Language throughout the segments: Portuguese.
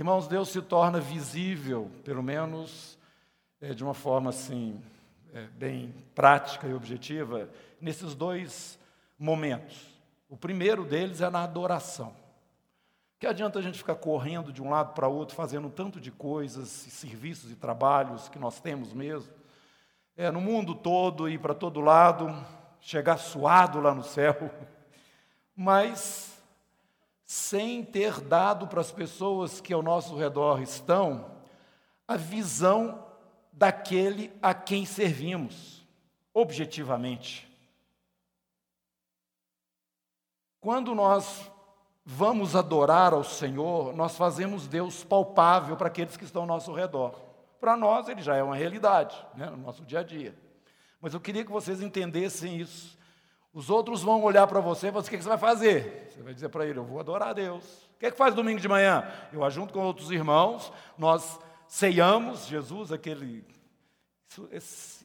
Irmãos, Deus se torna visível, pelo menos é, de uma forma assim, é, bem prática e objetiva, nesses dois momentos. O primeiro deles é na adoração. Que adianta a gente ficar correndo de um lado para outro, fazendo tanto de coisas, serviços e trabalhos que nós temos mesmo, é, no mundo todo e para todo lado, chegar suado lá no céu, mas sem ter dado para as pessoas que ao nosso redor estão a visão daquele a quem servimos, objetivamente. Quando nós vamos adorar ao Senhor, nós fazemos Deus palpável para aqueles que estão ao nosso redor. Para nós, ele já é uma realidade, né, no nosso dia a dia. Mas eu queria que vocês entendessem isso. Os outros vão olhar para você e falar assim, o que você vai fazer? Você vai dizer para ele, eu vou adorar a Deus. O que é que faz domingo de manhã? Eu ajunto com outros irmãos, nós ceiamos Jesus, aquele... Isso,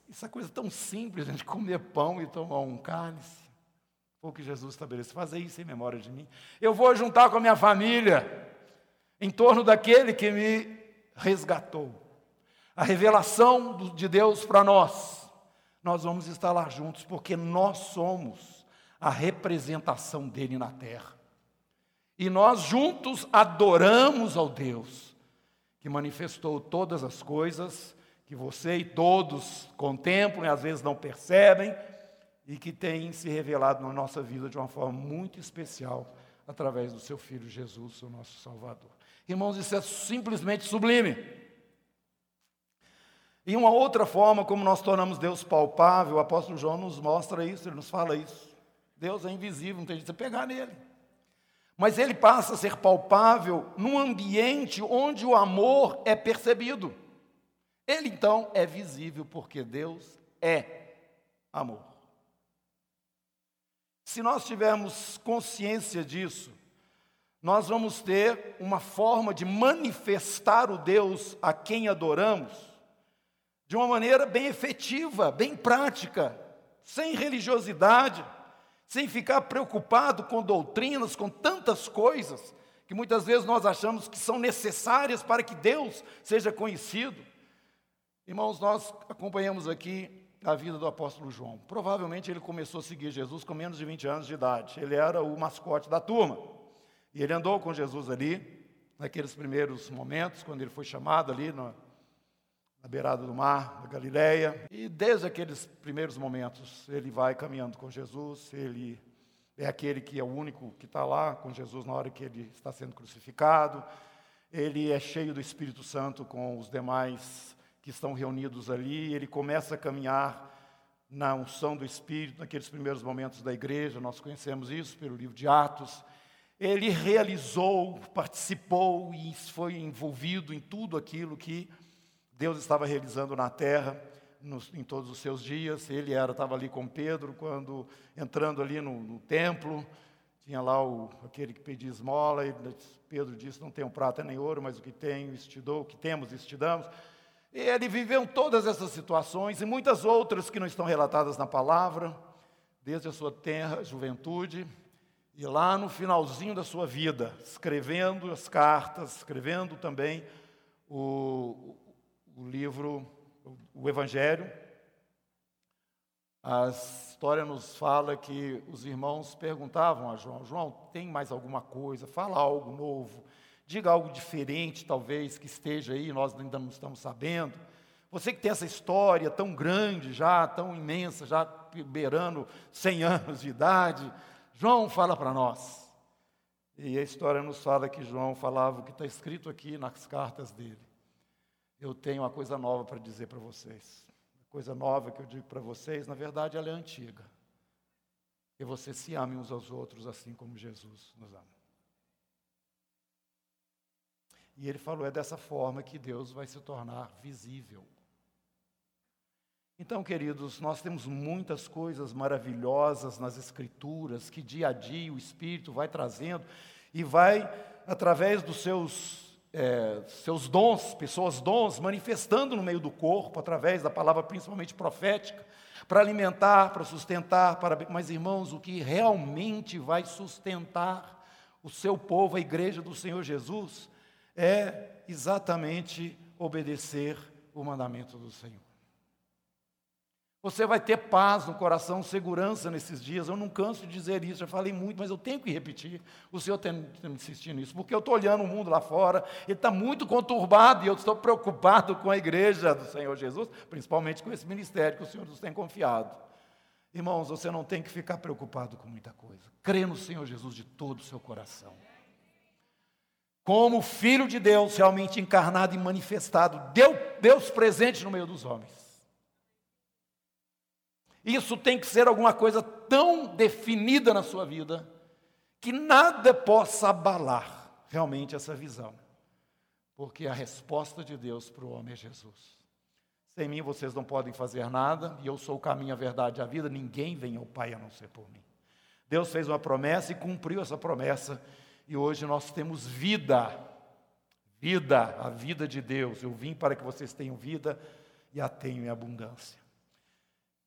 essa coisa tão simples, gente comer pão e tomar um cálice. Foi o que Jesus estabeleceu. Fazer isso em memória de mim. Eu vou juntar com a minha família em torno daquele que me resgatou. A revelação de Deus para nós. Nós vamos estar lá juntos porque nós somos a representação dele na terra. E nós juntos adoramos ao Deus que manifestou todas as coisas que você e todos contemplam e às vezes não percebem, e que tem se revelado na nossa vida de uma forma muito especial através do seu Filho Jesus, o nosso Salvador. Irmãos, isso é simplesmente sublime. E uma outra forma como nós tornamos Deus palpável, o apóstolo João nos mostra isso, ele nos fala isso. Deus é invisível, não tem jeito de pegar nele. Mas ele passa a ser palpável num ambiente onde o amor é percebido. Ele então é visível porque Deus é amor. Se nós tivermos consciência disso, nós vamos ter uma forma de manifestar o Deus a quem adoramos de uma maneira bem efetiva, bem prática, sem religiosidade, sem ficar preocupado com doutrinas, com tantas coisas que muitas vezes nós achamos que são necessárias para que Deus seja conhecido. Irmãos, nós acompanhamos aqui a vida do apóstolo João. Provavelmente ele começou a seguir Jesus com menos de 20 anos de idade. Ele era o mascote da turma. E ele andou com Jesus ali, naqueles primeiros momentos, quando ele foi chamado ali na beirada do mar, da Galileia. E desde aqueles primeiros momentos, ele vai caminhando com Jesus, ele é aquele que é o único que está lá com Jesus na hora que ele está sendo crucificado. Ele é cheio do Espírito Santo com os demais que estão reunidos ali, ele começa a caminhar na unção do Espírito, naqueles primeiros momentos da igreja, nós conhecemos isso pelo livro de Atos. Ele realizou, participou e foi envolvido em tudo aquilo que Deus estava realizando na terra nos, em todos os seus dias. Ele era, estava ali com Pedro, quando entrando ali no, no templo, tinha lá o, aquele que pedia esmola, e Pedro disse: Não tenho prata nem ouro, mas o que tenho, este dou, o que temos, este damos. E ele viveu todas essas situações e muitas outras que não estão relatadas na palavra, desde a sua tenra juventude e lá no finalzinho da sua vida, escrevendo as cartas, escrevendo também o, o livro, o Evangelho. A história nos fala que os irmãos perguntavam a João: João, tem mais alguma coisa? Fala algo novo. Diga algo diferente, talvez, que esteja aí, nós ainda não estamos sabendo. Você que tem essa história tão grande já, tão imensa, já beirando 100 anos de idade, João fala para nós. E a história nos fala que João falava o que está escrito aqui nas cartas dele. Eu tenho uma coisa nova para dizer para vocês. A coisa nova que eu digo para vocês, na verdade, ela é antiga. Que vocês se amem uns aos outros assim como Jesus nos ama. E ele falou: é dessa forma que Deus vai se tornar visível. Então, queridos, nós temos muitas coisas maravilhosas nas Escrituras que dia a dia o Espírito vai trazendo e vai, através dos seus, é, seus dons, pessoas dons, manifestando no meio do corpo, através da palavra principalmente profética, para alimentar, para sustentar, para... mas irmãos, o que realmente vai sustentar o seu povo, a igreja do Senhor Jesus, é exatamente obedecer o mandamento do Senhor. Você vai ter paz no coração, segurança nesses dias. Eu não canso de dizer isso, já falei muito, mas eu tenho que repetir. O Senhor tem, me insistindo nisso, porque eu estou olhando o mundo lá fora, ele está muito conturbado e eu estou preocupado com a igreja do Senhor Jesus, principalmente com esse ministério que o Senhor nos tem confiado. Irmãos, você não tem que ficar preocupado com muita coisa. Crê no Senhor Jesus de todo o seu coração. Como Filho de Deus, realmente encarnado e manifestado, Deus presente no meio dos homens. Isso tem que ser alguma coisa tão definida na sua vida que nada possa abalar realmente essa visão. Porque a resposta de Deus para o homem é Jesus. Sem mim vocês não podem fazer nada, e eu sou o caminho, a verdade e a vida, ninguém vem ao Pai a não ser por mim. Deus fez uma promessa e cumpriu essa promessa, e hoje nós temos vida. Vida, a vida de Deus. Eu vim para que vocês tenham vida e a tenham em abundância.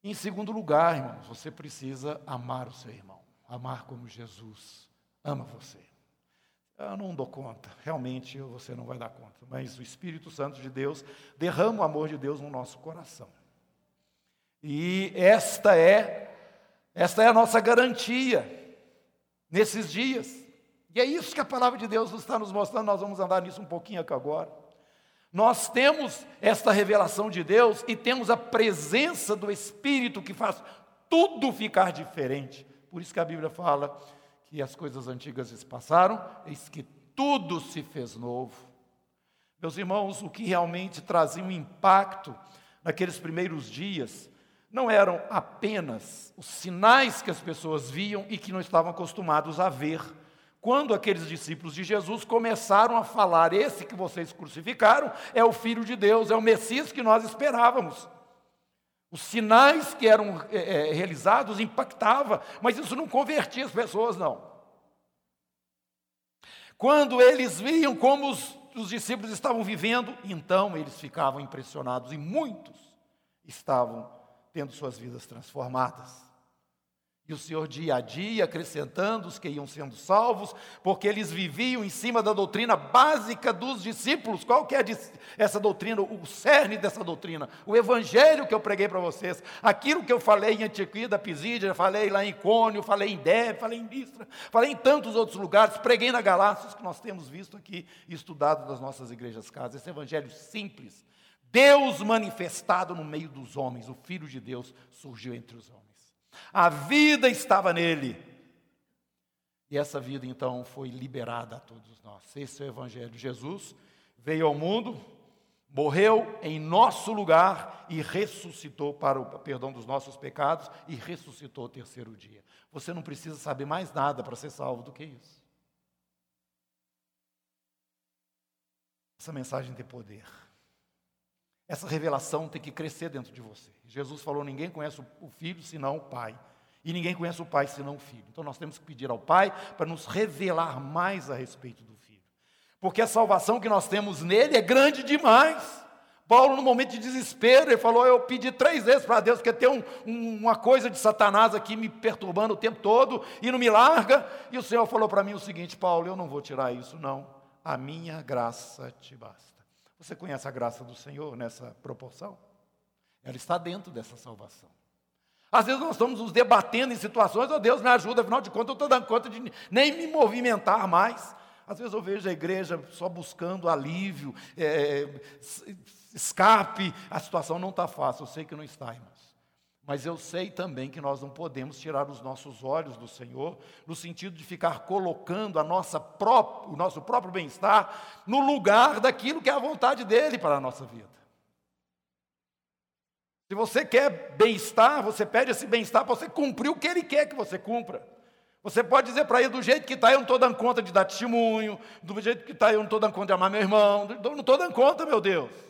Em segundo lugar, irmãos, você precisa amar o seu irmão, amar como Jesus ama você. Eu não dou conta, realmente você não vai dar conta, mas o Espírito Santo de Deus derrama o amor de Deus no nosso coração. E esta é esta é a nossa garantia nesses dias. E é isso que a palavra de Deus está nos mostrando, nós vamos andar nisso um pouquinho aqui agora. Nós temos esta revelação de Deus e temos a presença do Espírito que faz tudo ficar diferente. Por isso que a Bíblia fala que as coisas antigas se passaram, eis que tudo se fez novo. Meus irmãos, o que realmente trazia um impacto naqueles primeiros dias não eram apenas os sinais que as pessoas viam e que não estavam acostumados a ver quando aqueles discípulos de Jesus começaram a falar: Esse que vocês crucificaram é o Filho de Deus, é o Messias que nós esperávamos. Os sinais que eram é, realizados impactava, mas isso não convertia as pessoas, não. Quando eles viam como os, os discípulos estavam vivendo, então eles ficavam impressionados e muitos estavam tendo suas vidas transformadas. E o Senhor, dia a dia, acrescentando os que iam sendo salvos, porque eles viviam em cima da doutrina básica dos discípulos. Qual que é essa doutrina, o cerne dessa doutrina? O evangelho que eu preguei para vocês, aquilo que eu falei em Antioquia da Pisídia, falei lá em Cônio, falei em Deb, falei em Listra, falei em tantos outros lugares, preguei na Galácia, que nós temos visto aqui estudado nas nossas igrejas casas. Esse evangelho simples, Deus manifestado no meio dos homens, o Filho de Deus surgiu entre os homens. A vida estava nele. E essa vida então foi liberada a todos nós. Esse é o Evangelho. Jesus veio ao mundo, morreu em nosso lugar e ressuscitou para o perdão dos nossos pecados e ressuscitou o terceiro dia. Você não precisa saber mais nada para ser salvo do que isso. Essa mensagem tem poder. Essa revelação tem que crescer dentro de você. Jesus falou: ninguém conhece o filho senão o Pai. E ninguém conhece o Pai senão o Filho. Então nós temos que pedir ao Pai para nos revelar mais a respeito do Filho. Porque a salvação que nós temos nele é grande demais. Paulo, no momento de desespero, ele falou: Eu pedi três vezes para Deus, porque tem um, um, uma coisa de Satanás aqui me perturbando o tempo todo e não me larga. E o Senhor falou para mim o seguinte: Paulo, eu não vou tirar isso, não. A minha graça te basta. Você conhece a graça do Senhor nessa proporção? Ela está dentro dessa salvação. Às vezes nós estamos nos debatendo em situações, oh Deus me ajuda, afinal de contas eu estou dando conta de nem me movimentar mais. Às vezes eu vejo a igreja só buscando alívio, é, escape, a situação não está fácil, eu sei que não está, irmãos. Mas eu sei também que nós não podemos tirar os nossos olhos do Senhor, no sentido de ficar colocando a nossa o nosso próprio bem-estar no lugar daquilo que é a vontade dele para a nossa vida. Se você quer bem-estar, você pede esse bem-estar para você cumprir o que ele quer que você cumpra. Você pode dizer para ele, do jeito que está, eu não estou dando conta de dar testemunho, do jeito que está, eu não estou dando conta de amar meu irmão, não estou dando conta, meu Deus.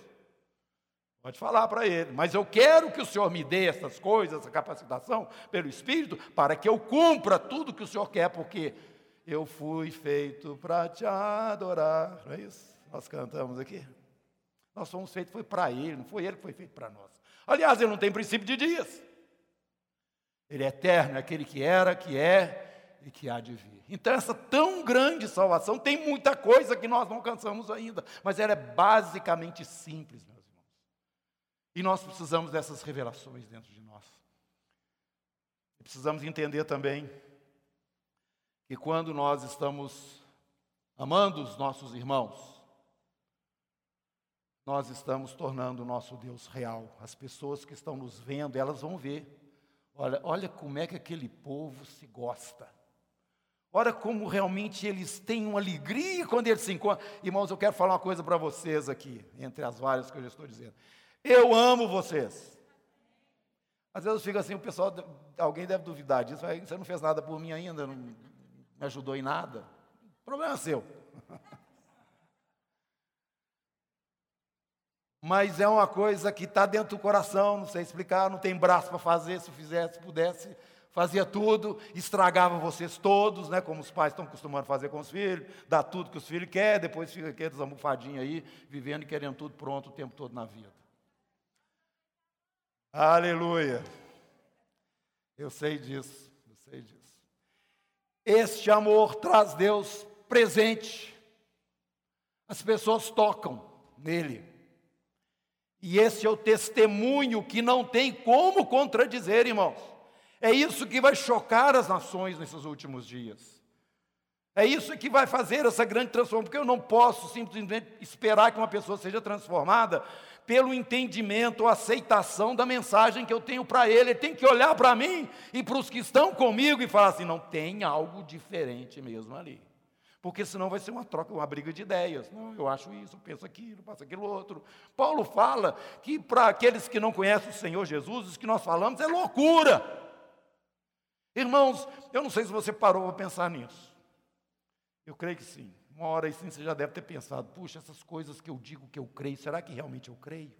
Pode falar para ele, mas eu quero que o Senhor me dê essas coisas, essa capacitação pelo Espírito, para que eu cumpra tudo que o Senhor quer, porque eu fui feito para te adorar. Não é isso? Nós cantamos aqui. Nós fomos feitos, foi para Ele, não foi Ele que foi feito para nós. Aliás, Ele não tem princípio de dias. Ele é eterno, é aquele que era, que é e que há de vir. Então, essa tão grande salvação tem muita coisa que nós não alcançamos ainda, mas ela é basicamente simples, irmãos. E nós precisamos dessas revelações dentro de nós. E precisamos entender também que quando nós estamos amando os nossos irmãos, nós estamos tornando o nosso Deus real. As pessoas que estão nos vendo, elas vão ver. Olha, olha como é que aquele povo se gosta. Olha como realmente eles têm uma alegria quando eles se encontram. Irmãos, eu quero falar uma coisa para vocês aqui, entre as várias que eu já estou dizendo. Eu amo vocês. Às vezes eu fico assim, o pessoal, alguém deve duvidar disso. Você não fez nada por mim ainda, não me ajudou em nada. Problema seu. Mas é uma coisa que está dentro do coração, não sei explicar, não tem braço para fazer, se fizesse, pudesse fazia tudo, estragava vocês todos, né, como os pais estão acostumando a fazer com os filhos, dá tudo que os filhos querem, depois fica aqueles almofadinhos aí, vivendo e querendo tudo pronto o tempo todo na vida. Aleluia. Eu sei disso, eu sei disso. Este amor traz Deus presente. As pessoas tocam nele. E esse é o testemunho que não tem como contradizer, irmãos. É isso que vai chocar as nações nesses últimos dias. É isso que vai fazer essa grande transformação, porque eu não posso simplesmente esperar que uma pessoa seja transformada pelo entendimento ou aceitação da mensagem que eu tenho para ele. Ele tem que olhar para mim e para os que estão comigo e falar assim: não tem algo diferente mesmo ali. Porque senão vai ser uma troca, uma briga de ideias. Não, eu acho isso, eu penso aquilo, passo aquilo outro. Paulo fala que para aqueles que não conhecem o Senhor Jesus, o que nós falamos é loucura. Irmãos, eu não sei se você parou para pensar nisso. Eu creio que sim. Uma hora aí sim você já deve ter pensado: puxa, essas coisas que eu digo que eu creio, será que realmente eu creio?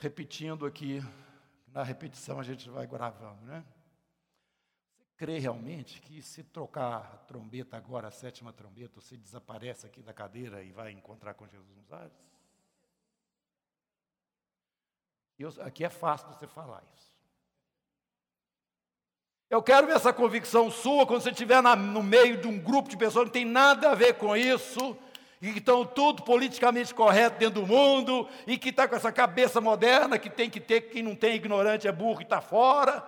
Repetindo aqui, na repetição a gente vai gravando, né? Você crê realmente que se trocar a trombeta agora, a sétima trombeta, você desaparece aqui da cadeira e vai encontrar com Jesus nos ares? Eu, aqui é fácil você falar isso. Eu quero ver essa convicção sua quando você estiver na, no meio de um grupo de pessoas que não tem nada a ver com isso, e que estão tudo politicamente correto dentro do mundo, e que está com essa cabeça moderna que tem que ter, quem não tem ignorante é burro e está fora.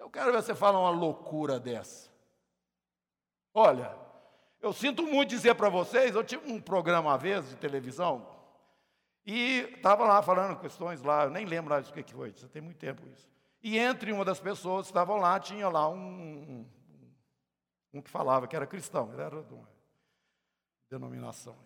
Eu quero ver você falar uma loucura dessa. Olha, eu sinto muito dizer para vocês, eu tive um programa uma vez de televisão, e estava lá falando questões lá, eu nem lembro mais o que, foi, isso tem muito tempo isso. E entre uma das pessoas que estavam lá, tinha lá um, um, um, que falava que era cristão, ele era de uma denominação.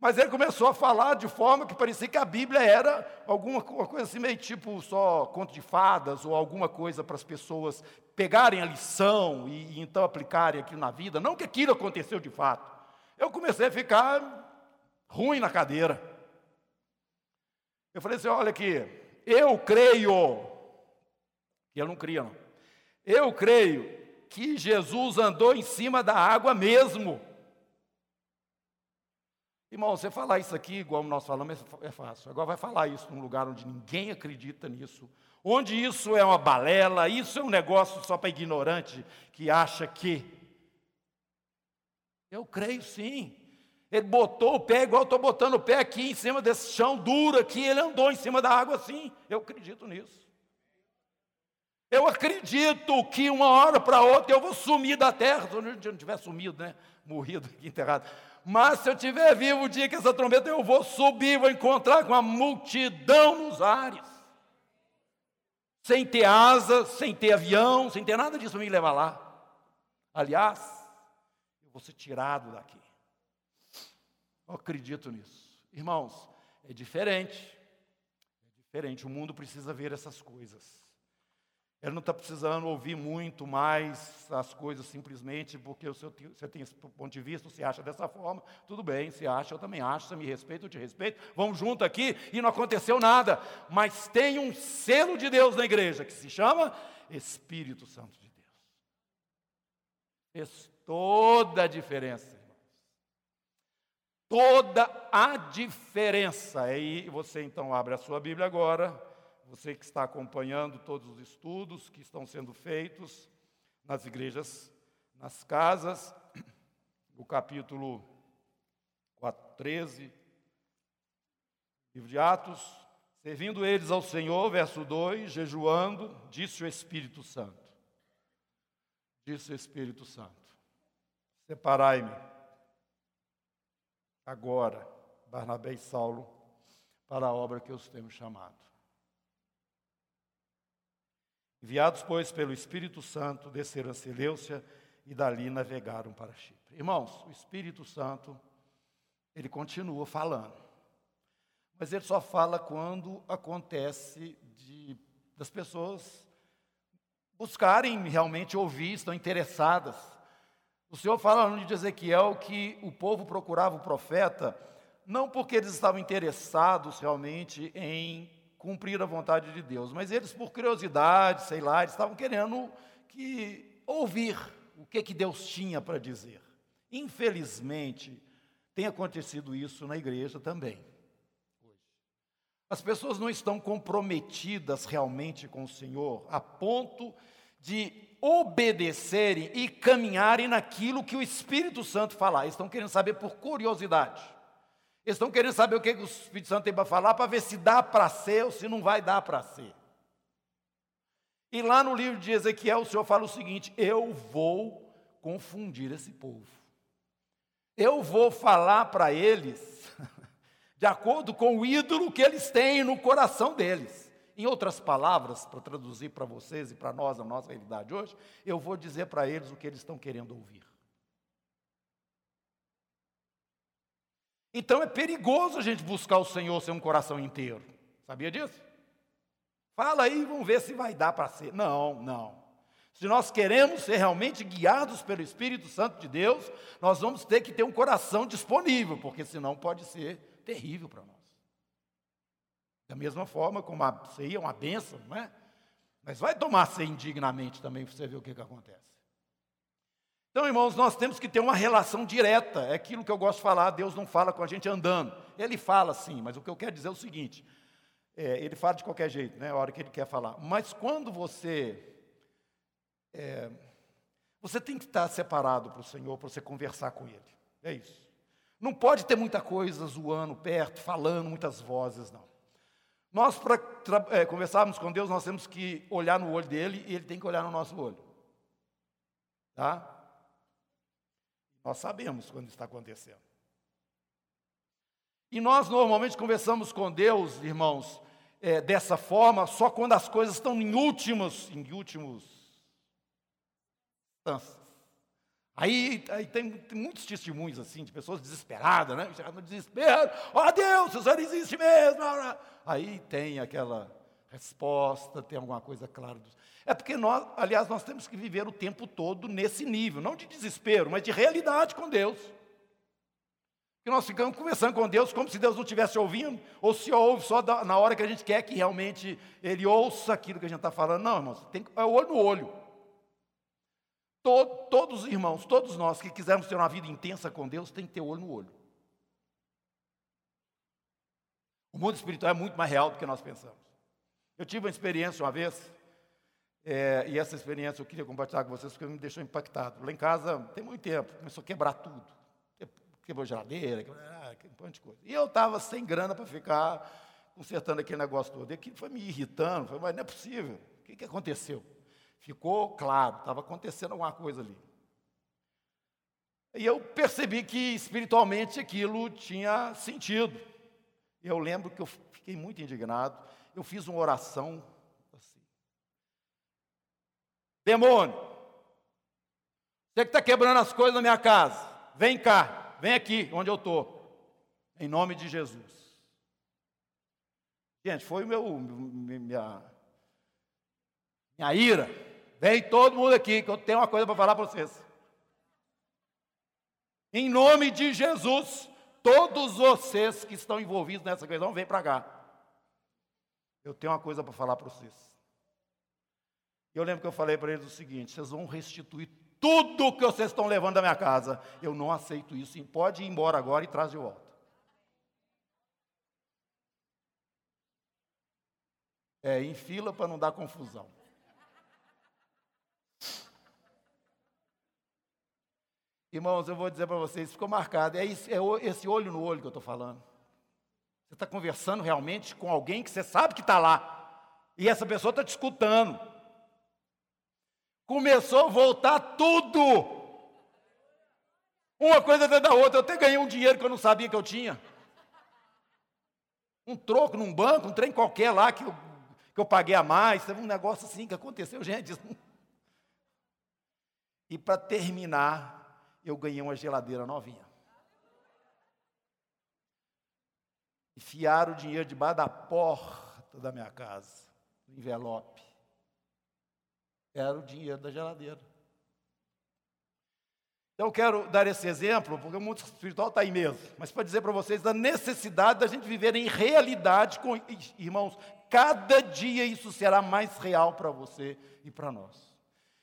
Mas ele começou a falar de forma que parecia que a Bíblia era alguma coisa assim, meio tipo só conto de fadas, ou alguma coisa para as pessoas pegarem a lição e, e então aplicarem aquilo na vida. Não que aquilo aconteceu de fato. Eu comecei a ficar ruim na cadeira. Eu falei assim: olha aqui, eu creio, que ele não cria, não. Eu creio que Jesus andou em cima da água mesmo. Irmão, você falar isso aqui, igual nós falamos, é fácil. Agora vai falar isso num lugar onde ninguém acredita nisso, onde isso é uma balela, isso é um negócio só para ignorante que acha que. Eu creio sim. Ele botou o pé, igual eu estou botando o pé aqui em cima desse chão duro aqui, ele andou em cima da água assim. Eu acredito nisso. Eu acredito que uma hora para outra eu vou sumir da terra, se eu não tiver sumido, né? Morrido enterrado. Mas se eu estiver vivo o dia que essa trombeta, eu vou subir, vou encontrar com a multidão nos ares. Sem ter asa, sem ter avião, sem ter nada disso para me levar lá. Aliás, eu vou ser tirado daqui. Eu acredito nisso. Irmãos, é diferente. É diferente. O mundo precisa ver essas coisas. Ele não está precisando ouvir muito mais as coisas simplesmente porque você tem esse ponto de vista, você acha dessa forma, tudo bem, você acha, eu também acho, você me respeita, eu te respeito, vamos junto aqui e não aconteceu nada. Mas tem um selo de Deus na igreja que se chama Espírito Santo de Deus. Fez toda a diferença. toda a diferença. Aí você então abre a sua Bíblia agora, você que está acompanhando todos os estudos que estão sendo feitos nas igrejas, nas casas, o capítulo 4, 13, livro de Atos, servindo eles ao Senhor, verso 2, jejuando, disse o Espírito Santo. Disse o Espírito Santo: Separai-me agora, Barnabé e Saulo, para a obra que os tenho chamado. Enviados, pois, pelo Espírito Santo, desceram a Seleucia e dali navegaram para Chipre. Irmãos, o Espírito Santo, ele continua falando. Mas ele só fala quando acontece de, das pessoas buscarem realmente ouvir, estão interessadas. O Senhor fala no de Ezequiel que o povo procurava o profeta não porque eles estavam interessados realmente em cumprir a vontade de Deus, mas eles por curiosidade, sei lá, eles estavam querendo que ouvir o que que Deus tinha para dizer. Infelizmente, tem acontecido isso na igreja também. As pessoas não estão comprometidas realmente com o Senhor a ponto de obedecerem e caminharem naquilo que o Espírito Santo falar. Estão querendo saber por curiosidade. Eles estão querendo saber o que o Espírito Santo tem para falar, para ver se dá para ser ou se não vai dar para ser. E lá no livro de Ezequiel, o Senhor fala o seguinte: Eu vou confundir esse povo. Eu vou falar para eles de acordo com o ídolo que eles têm no coração deles. Em outras palavras, para traduzir para vocês e para nós a nossa realidade hoje, eu vou dizer para eles o que eles estão querendo ouvir. Então é perigoso a gente buscar o Senhor sem um coração inteiro. Sabia disso? Fala aí, vamos ver se vai dar para ser. Não, não. Se nós queremos ser realmente guiados pelo Espírito Santo de Deus, nós vamos ter que ter um coração disponível, porque senão pode ser terrível para nós. Da mesma forma como a ceia é uma bênção, não é? Mas vai tomar ceia indignamente também para você ver o que, que acontece. Então, irmãos, nós temos que ter uma relação direta. É aquilo que eu gosto de falar, Deus não fala com a gente andando. Ele fala sim, mas o que eu quero dizer é o seguinte: é, ele fala de qualquer jeito, né? A hora que ele quer falar. Mas quando você. É, você tem que estar separado para o Senhor, para você conversar com Ele. É isso. Não pode ter muita coisa zoando perto, falando, muitas vozes, não. Nós, para é, conversarmos com Deus, nós temos que olhar no olho dele e ele tem que olhar no nosso olho. Tá? Nós sabemos quando está acontecendo. E nós normalmente conversamos com Deus, irmãos, é, dessa forma, só quando as coisas estão em últimos, em últimos instâncias. Aí, aí tem, tem, muitos testemunhos assim, de pessoas desesperadas, né? Chegando no desespero, ó oh, Deus, o Senhor existe mesmo. Aí tem aquela resposta, tem alguma coisa clara. É porque nós, aliás, nós temos que viver o tempo todo nesse nível, não de desespero, mas de realidade com Deus. Que nós ficamos conversando com Deus como se Deus não estivesse ouvindo, ou se ouve só na hora que a gente quer que realmente Ele ouça aquilo que a gente está falando. Não, irmãos, tem, é olho no olho. Todo, todos os irmãos, todos nós que quisermos ter uma vida intensa com Deus, tem que ter olho no olho. O mundo espiritual é muito mais real do que nós pensamos. Eu tive uma experiência uma vez, é, e essa experiência eu queria compartilhar com vocês porque me deixou impactado. Lá em casa, tem muito tempo, começou a quebrar tudo. Quebrou geladeira, quebrou, ah, um monte de coisa. E eu estava sem grana para ficar consertando aquele negócio todo. E aquilo foi me irritando, foi, mas não é possível. O que, que aconteceu? Ficou claro, estava acontecendo alguma coisa ali. E eu percebi que espiritualmente aquilo tinha sentido. Eu lembro que eu fiquei muito indignado. Eu fiz uma oração Demônio, você que está quebrando as coisas na minha casa, vem cá, vem aqui, onde eu estou, em nome de Jesus. Gente, foi meu, minha, minha ira. Vem todo mundo aqui, que eu tenho uma coisa para falar para vocês. Em nome de Jesus, todos vocês que estão envolvidos nessa questão, vem para cá. Eu tenho uma coisa para falar para vocês. Eu lembro que eu falei para eles o seguinte: vocês vão restituir tudo que vocês estão levando da minha casa. Eu não aceito isso. Pode ir embora agora e traz de volta. É, em fila para não dar confusão. Irmãos, eu vou dizer para vocês, ficou marcado. É, isso, é esse olho no olho que eu estou falando. Você está conversando realmente com alguém que você sabe que está lá. E essa pessoa está te escutando. Começou a voltar tudo. Uma coisa dentro da outra. Eu até ganhei um dinheiro que eu não sabia que eu tinha. Um troco num banco, um trem qualquer lá que eu, que eu paguei a mais. Teve um negócio assim que aconteceu, gente. E para terminar, eu ganhei uma geladeira novinha. Enfiaram o dinheiro debaixo da porta da minha casa envelope. Era o dinheiro da geladeira. Então, eu quero dar esse exemplo, porque o mundo espiritual está aí mesmo, mas para dizer para vocês da necessidade da gente viver em realidade com irmãos, cada dia isso será mais real para você e para nós.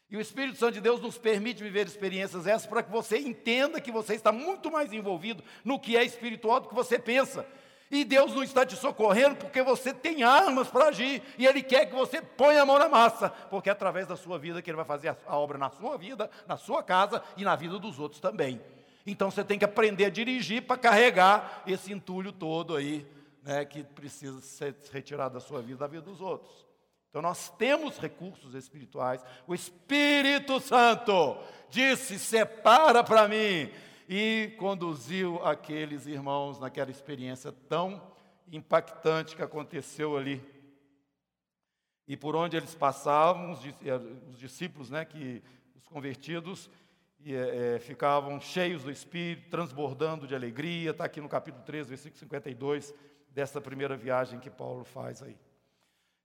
E o Espírito Santo de Deus nos permite viver experiências essas para que você entenda que você está muito mais envolvido no que é espiritual do que você pensa. E Deus não está te socorrendo porque você tem armas para agir. E Ele quer que você ponha a mão na massa. Porque é através da sua vida que Ele vai fazer a obra na sua vida, na sua casa e na vida dos outros também. Então você tem que aprender a dirigir para carregar esse entulho todo aí, né, que precisa ser retirado da sua vida, da vida dos outros. Então nós temos recursos espirituais. O Espírito Santo disse: separa para mim e conduziu aqueles irmãos naquela experiência tão impactante que aconteceu ali. E por onde eles passavam, os, eh, discípulos, né, que os convertidos, e, é, ficavam cheios do Espírito, transbordando de alegria. Está aqui no capítulo 3, versículo 52, dessa primeira viagem que Paulo faz aí.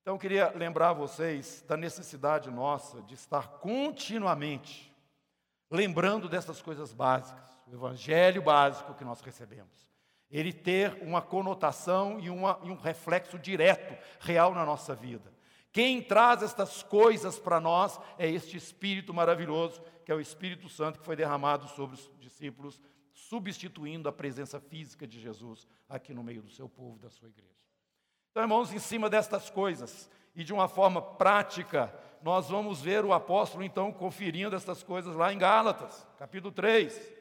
Então, eu queria lembrar vocês da necessidade nossa de estar continuamente lembrando dessas coisas básicas o evangelho básico que nós recebemos. Ele ter uma conotação e, uma, e um reflexo direto, real na nossa vida. Quem traz estas coisas para nós é este Espírito maravilhoso, que é o Espírito Santo que foi derramado sobre os discípulos, substituindo a presença física de Jesus aqui no meio do seu povo, da sua igreja. Então, irmãos, em cima destas coisas e de uma forma prática, nós vamos ver o apóstolo então conferindo estas coisas lá em Gálatas, capítulo 3.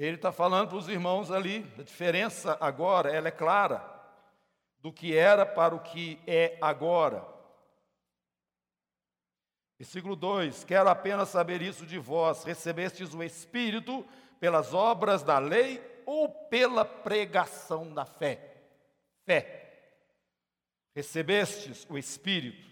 Ele está falando para os irmãos ali, a diferença agora, ela é clara, do que era para o que é agora. Versículo 2: Quero apenas saber isso de vós: recebestes o Espírito pelas obras da lei ou pela pregação da fé? Fé. Recebestes o Espírito.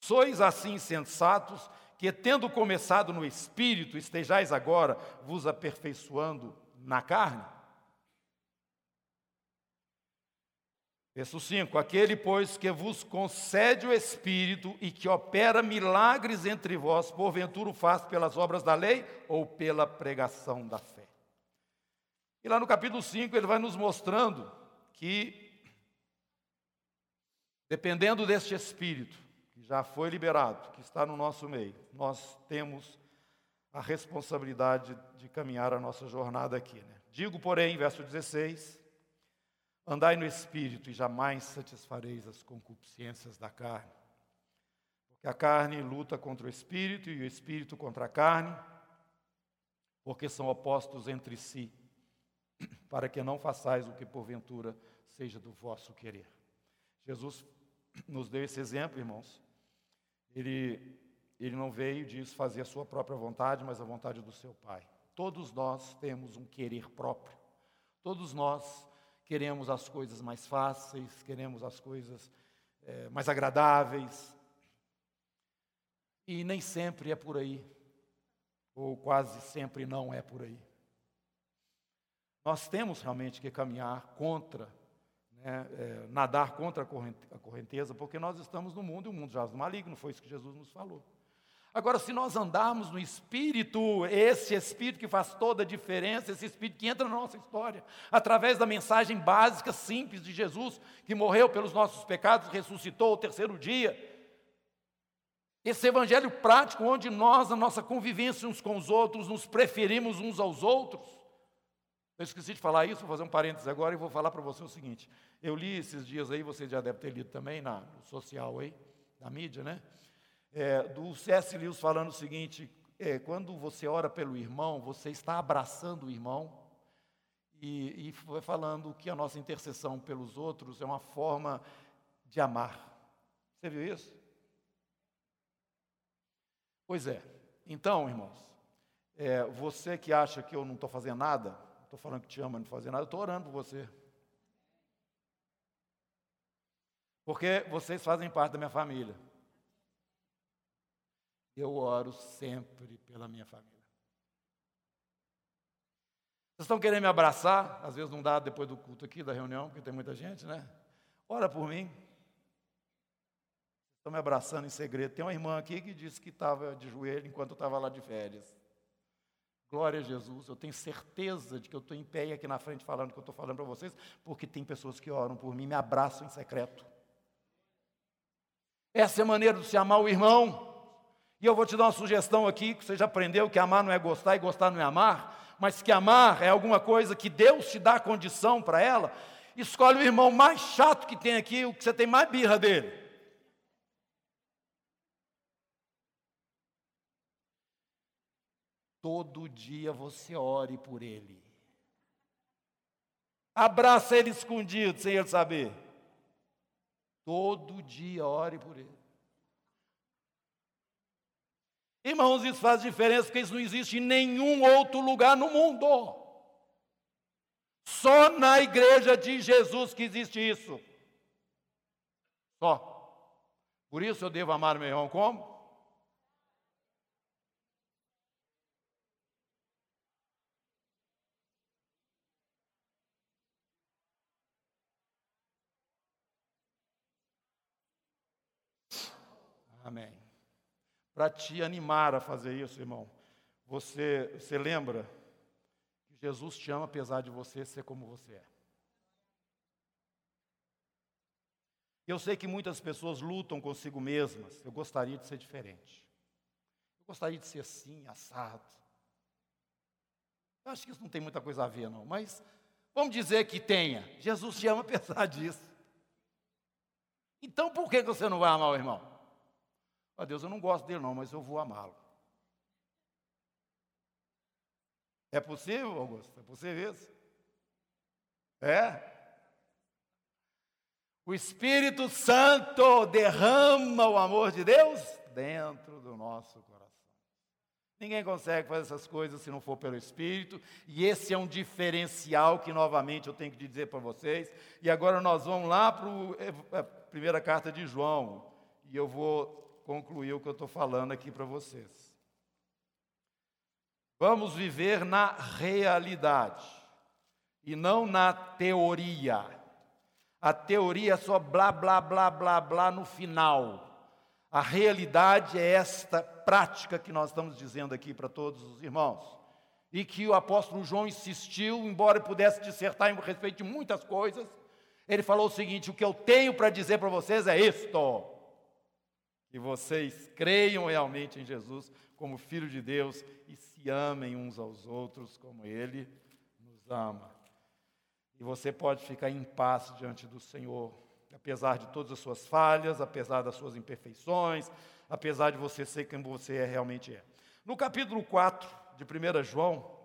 Sois assim sensatos que, tendo começado no espírito, estejais agora vos aperfeiçoando na carne? Verso 5: Aquele, pois, que vos concede o Espírito e que opera milagres entre vós, porventura o faz pelas obras da lei ou pela pregação da fé. E lá no capítulo 5 ele vai nos mostrando que, dependendo deste Espírito, já foi liberado, que está no nosso meio. Nós temos a responsabilidade de caminhar a nossa jornada aqui. Né? Digo, porém, verso 16: andai no espírito e jamais satisfareis as concupiscências da carne. Porque a carne luta contra o espírito e o espírito contra a carne, porque são opostos entre si, para que não façais o que porventura seja do vosso querer. Jesus nos deu esse exemplo, irmãos, ele, ele não veio disso fazer a sua própria vontade, mas a vontade do seu Pai. Todos nós temos um querer próprio. Todos nós queremos as coisas mais fáceis, queremos as coisas é, mais agradáveis. E nem sempre é por aí, ou quase sempre não é por aí. Nós temos realmente que caminhar contra né, é, nadar contra a correnteza, porque nós estamos no mundo e o mundo já é maligno, foi isso que Jesus nos falou. Agora, se nós andarmos no Espírito, esse Espírito que faz toda a diferença, esse Espírito que entra na nossa história, através da mensagem básica, simples de Jesus, que morreu pelos nossos pecados, ressuscitou ao terceiro dia, Esse evangelho prático, onde nós, na nossa convivência uns com os outros, nos preferimos uns aos outros. Eu esqueci de falar isso, vou fazer um parênteses agora e vou falar para você o seguinte. Eu li esses dias aí, você já deve ter lido também na, social aí, na mídia, né? É, do C.S. Lewis falando o seguinte: é, quando você ora pelo irmão, você está abraçando o irmão e, e foi falando que a nossa intercessão pelos outros é uma forma de amar. Você viu isso? Pois é. Então, irmãos, é, você que acha que eu não estou fazendo nada, estou falando que te ama não fazer nada, estou orando por você. Porque vocês fazem parte da minha família. Eu oro sempre pela minha família. Vocês estão querendo me abraçar? Às vezes não dá depois do culto aqui, da reunião, porque tem muita gente, né? Ora por mim. Estão me abraçando em segredo. Tem uma irmã aqui que disse que estava de joelho enquanto eu estava lá de férias. Glória a Jesus. Eu tenho certeza de que eu estou em pé aqui na frente falando o que eu estou falando para vocês, porque tem pessoas que oram por mim, me abraçam em secreto. Essa é a maneira de se amar o irmão. E eu vou te dar uma sugestão aqui, que você já aprendeu que amar não é gostar e gostar não é amar, mas que amar é alguma coisa que Deus te dá condição para ela. Escolhe o irmão mais chato que tem aqui, o que você tem mais birra dele. Todo dia você ore por ele. Abraça ele escondido, sem ele saber. Todo dia ore por ele. Irmãos, isso faz diferença porque isso não existe em nenhum outro lugar no mundo. Só na igreja de Jesus que existe isso. Só. Por isso eu devo amar meu irmão como? Amém para te animar a fazer isso, irmão. Você, você lembra que Jesus te ama apesar de você ser como você é. Eu sei que muitas pessoas lutam consigo mesmas. Eu gostaria de ser diferente. Eu gostaria de ser assim, assado. Eu acho que isso não tem muita coisa a ver, não. Mas vamos dizer que tenha. Jesus te ama apesar disso. Então por que você não vai amar o irmão? Ah, Deus, eu não gosto dele não, mas eu vou amá-lo. É possível, Augusto? É possível isso? É? O Espírito Santo derrama o amor de Deus dentro do nosso coração. Ninguém consegue fazer essas coisas se não for pelo Espírito, e esse é um diferencial que novamente eu tenho que dizer para vocês. E agora nós vamos lá para a é, primeira carta de João, e eu vou concluir o que eu estou falando aqui para vocês. Vamos viver na realidade e não na teoria. A teoria é só blá, blá, blá, blá, blá no final. A realidade é esta prática que nós estamos dizendo aqui para todos os irmãos. E que o apóstolo João insistiu, embora pudesse dissertar em respeito de muitas coisas, ele falou o seguinte: o que eu tenho para dizer para vocês é isto que vocês creiam realmente em Jesus como Filho de Deus e se amem uns aos outros como Ele nos ama. E você pode ficar em paz diante do Senhor, apesar de todas as suas falhas, apesar das suas imperfeições, apesar de você ser quem você é, realmente é. No capítulo 4 de 1 João,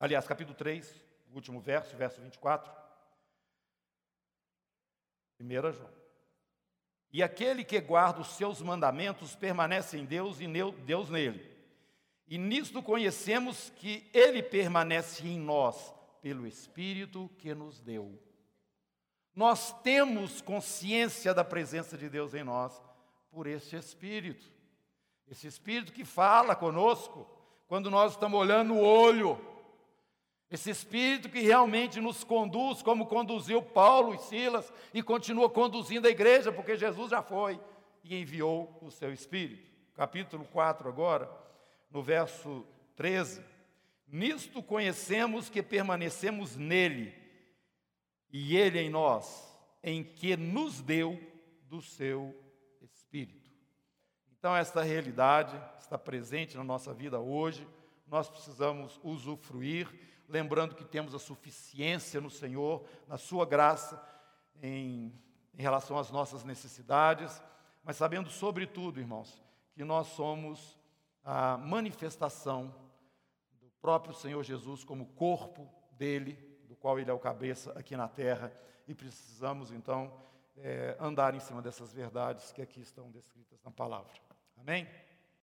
aliás, capítulo 3, último verso, verso 24. 1 João. E aquele que guarda os seus mandamentos permanece em Deus e Deus nele. E nisto conhecemos que ele permanece em nós, pelo Espírito que nos deu. Nós temos consciência da presença de Deus em nós por esse Espírito. Esse Espírito que fala conosco quando nós estamos olhando o olho esse Espírito que realmente nos conduz, como conduziu Paulo e Silas, e continua conduzindo a igreja, porque Jesus já foi e enviou o seu Espírito. Capítulo 4, agora, no verso 13. Nisto conhecemos que permanecemos nele, e ele em nós, em que nos deu do seu Espírito. Então, esta realidade está presente na nossa vida hoje, nós precisamos usufruir, lembrando que temos a suficiência no Senhor, na Sua graça, em, em relação às nossas necessidades, mas sabendo, sobretudo, irmãos, que nós somos a manifestação do próprio Senhor Jesus como corpo dele, do qual ele é o cabeça aqui na terra, e precisamos então é, andar em cima dessas verdades que aqui estão descritas na palavra. Amém?